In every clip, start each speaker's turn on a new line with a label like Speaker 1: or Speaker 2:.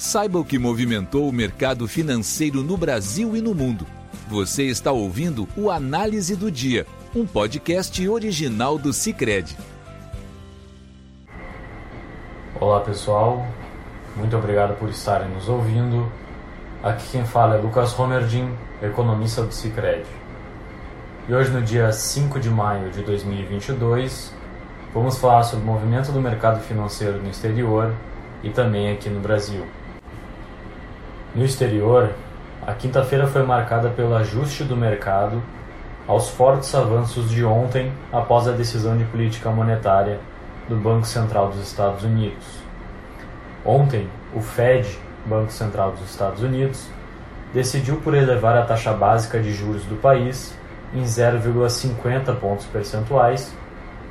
Speaker 1: Saiba o que movimentou o mercado financeiro no Brasil e no mundo. Você está ouvindo o Análise do Dia, um podcast original do Cicred.
Speaker 2: Olá pessoal, muito obrigado por estarem nos ouvindo. Aqui quem fala é Lucas Romerdin, economista do Cicred. E hoje, no dia 5 de maio de 2022, vamos falar sobre o movimento do mercado financeiro no exterior e também aqui no Brasil. No exterior, a quinta-feira foi marcada pelo ajuste do mercado aos fortes avanços de ontem após a decisão de política monetária do Banco Central dos Estados Unidos. Ontem, o Fed, Banco Central dos Estados Unidos, decidiu por elevar a taxa básica de juros do país em 0,50 pontos percentuais,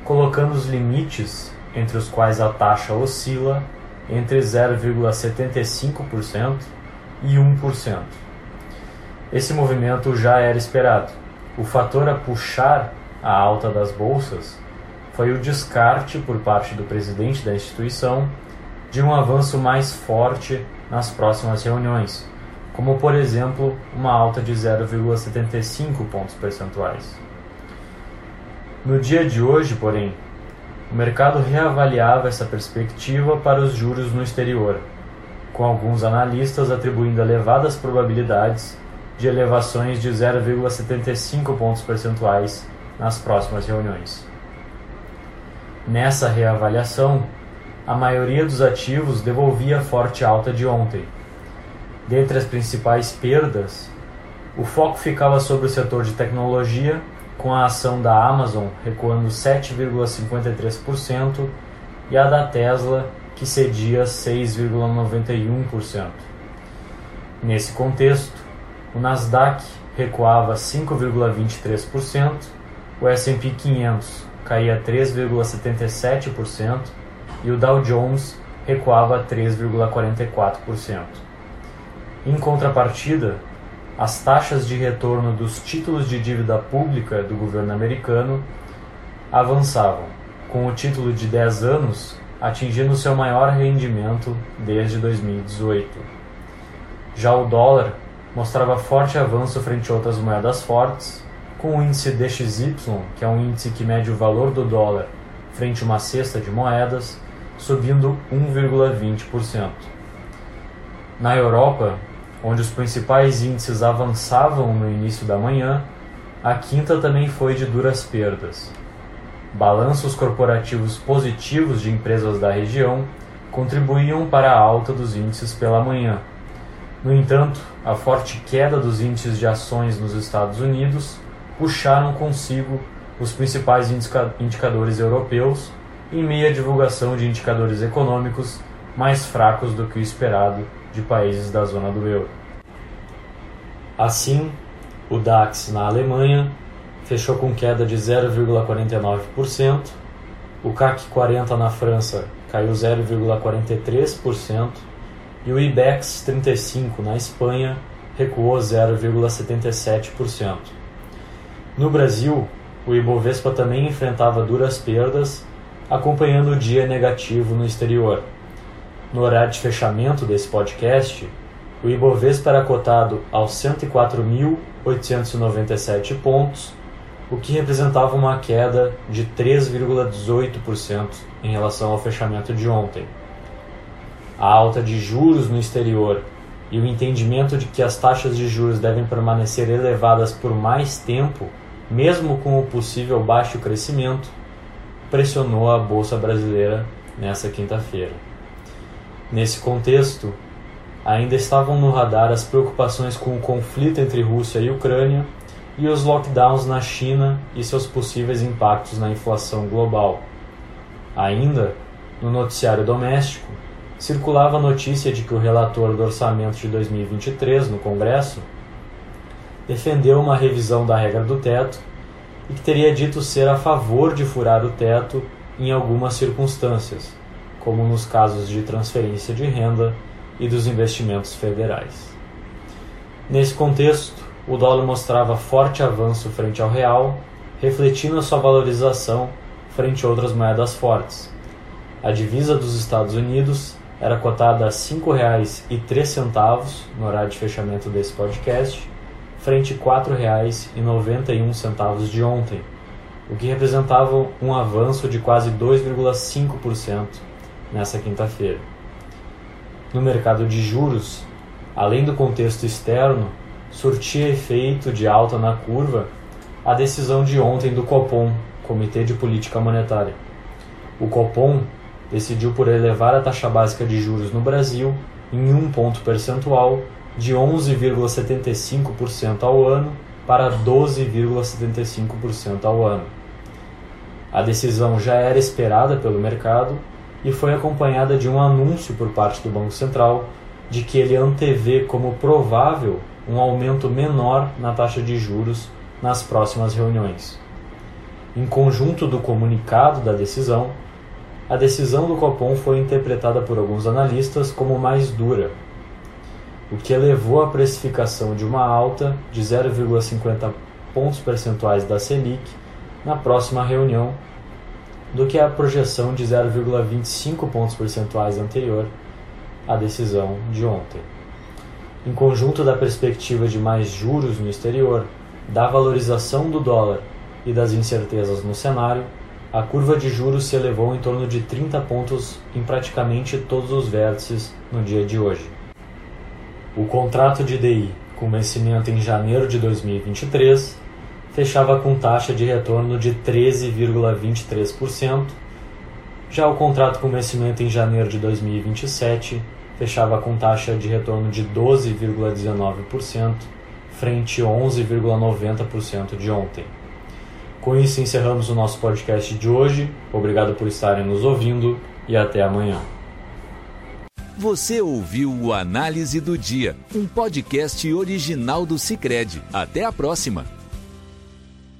Speaker 2: colocando os limites entre os quais a taxa oscila entre 0,75% e 1%. Esse movimento já era esperado. O fator a puxar a alta das bolsas foi o descarte por parte do presidente da instituição de um avanço mais forte nas próximas reuniões, como por exemplo uma alta de 0,75 pontos percentuais. No dia de hoje, porém, o mercado reavaliava essa perspectiva para os juros no exterior com alguns analistas atribuindo elevadas probabilidades de elevações de 0,75 pontos percentuais nas próximas reuniões. Nessa reavaliação, a maioria dos ativos devolvia a forte alta de ontem. Dentre as principais perdas, o foco ficava sobre o setor de tecnologia, com a ação da Amazon recuando 7,53% e a da Tesla que cedia 6,91%. Nesse contexto, o Nasdaq recuava 5,23%, o S&P 500 caía 3,77% e o Dow Jones recuava 3,44%. Em contrapartida, as taxas de retorno dos títulos de dívida pública do governo americano avançavam, com o título de 10 anos atingindo seu maior rendimento desde 2018. Já o dólar mostrava forte avanço frente a outras moedas fortes, com o índice DXY, que é um índice que mede o valor do dólar frente a uma cesta de moedas, subindo 1,20%. Na Europa, onde os principais índices avançavam no início da manhã, a quinta também foi de duras perdas. Balanços corporativos positivos de empresas da região contribuíam para a alta dos índices pela manhã. No entanto, a forte queda dos índices de ações nos Estados Unidos puxaram consigo os principais indicadores europeus em meio à divulgação de indicadores econômicos mais fracos do que o esperado de países da zona do euro. Assim, o DAX na Alemanha fechou com queda de 0,49%. O CAC 40 na França caiu 0,43% e o IBEX 35 na Espanha recuou 0,77%. No Brasil, o Ibovespa também enfrentava duras perdas, acompanhando o dia negativo no exterior. No horário de fechamento desse podcast, o Ibovespa era cotado aos 104.897 pontos, o que representava uma queda de 3,18% em relação ao fechamento de ontem. A alta de juros no exterior e o entendimento de que as taxas de juros devem permanecer elevadas por mais tempo, mesmo com o possível baixo crescimento, pressionou a bolsa brasileira nesta quinta-feira. Nesse contexto, ainda estavam no radar as preocupações com o conflito entre Rússia e Ucrânia e os lockdowns na China e seus possíveis impactos na inflação global. Ainda, no noticiário doméstico, circulava a notícia de que o relator do orçamento de 2023 no Congresso defendeu uma revisão da regra do teto e que teria dito ser a favor de furar o teto em algumas circunstâncias, como nos casos de transferência de renda e dos investimentos federais. Nesse contexto, o dólar mostrava forte avanço frente ao real, refletindo a sua valorização frente a outras moedas fortes. A divisa dos Estados Unidos era cotada a R$ 5,03 no horário de fechamento desse podcast, frente a R$ 4,91 de ontem, o que representava um avanço de quase 2,5% nessa quinta-feira. No mercado de juros, além do contexto externo, surtia efeito de alta na curva a decisão de ontem do Copom, Comitê de Política Monetária. O Copom decidiu por elevar a taxa básica de juros no Brasil em um ponto percentual de 11,75% ao ano para 12,75% ao ano. A decisão já era esperada pelo mercado e foi acompanhada de um anúncio por parte do Banco Central de que ele antevê como provável um aumento menor na taxa de juros nas próximas reuniões. Em conjunto do comunicado da decisão, a decisão do Copom foi interpretada por alguns analistas como mais dura, o que elevou a precificação de uma alta de 0,50 pontos percentuais da Selic na próxima reunião do que a projeção de 0,25 pontos percentuais anterior à decisão de ontem. Em conjunto da perspectiva de mais juros no exterior, da valorização do dólar e das incertezas no cenário, a curva de juros se elevou em torno de 30 pontos em praticamente todos os vértices no dia de hoje. O contrato de DI, com vencimento em janeiro de 2023, fechava com taxa de retorno de 13,23%. Já o contrato com vencimento em janeiro de 2027 fechava com taxa de retorno de 12,19%, frente a 11,90% de ontem. Com isso, encerramos o nosso podcast de hoje. Obrigado por estarem nos ouvindo e até amanhã.
Speaker 1: Você ouviu o Análise do Dia, um podcast original do Cicred. Até a próxima!